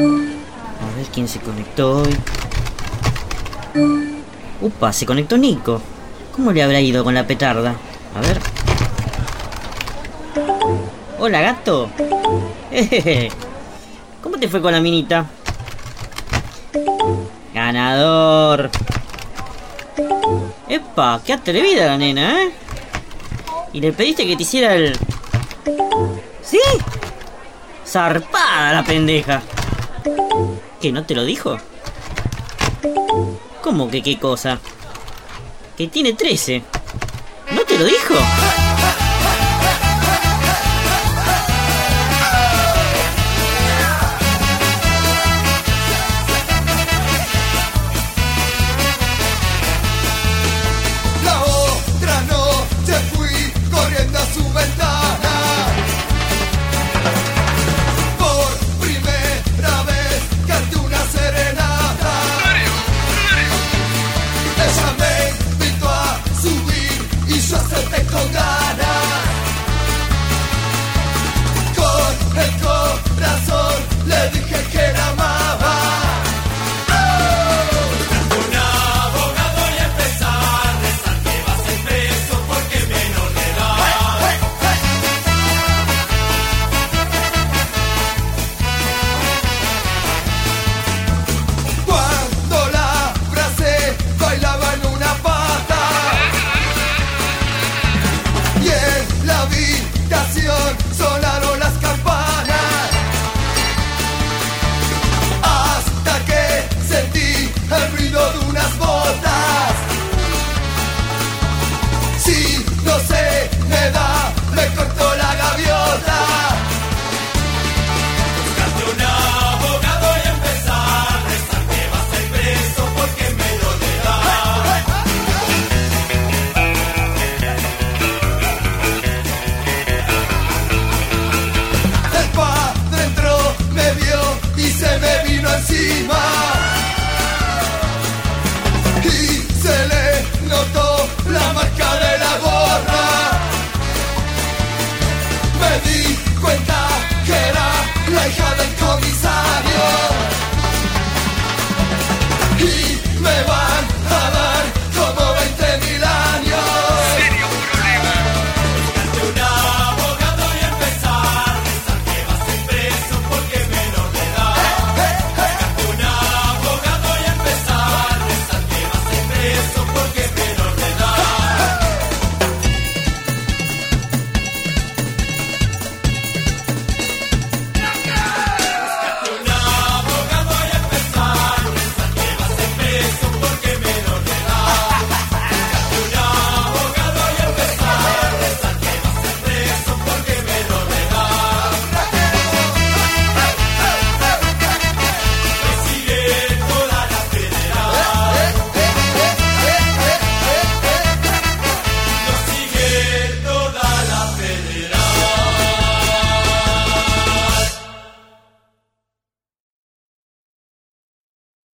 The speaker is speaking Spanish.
A ver quién se conectó hoy. Upa, se conectó Nico. ¿Cómo le habrá ido con la petarda? A ver. Hola, gato. ¿Cómo te fue con la minita? Ganador. Epa, qué atrevida la nena, ¿eh? Y le pediste que te hiciera el... ¿Sí? Zarpada la pendeja. ¿Que no te lo dijo? ¿Cómo que qué cosa? Que tiene 13. ¿No te lo dijo? Y se le notó la marca de la gorra. Me di cuenta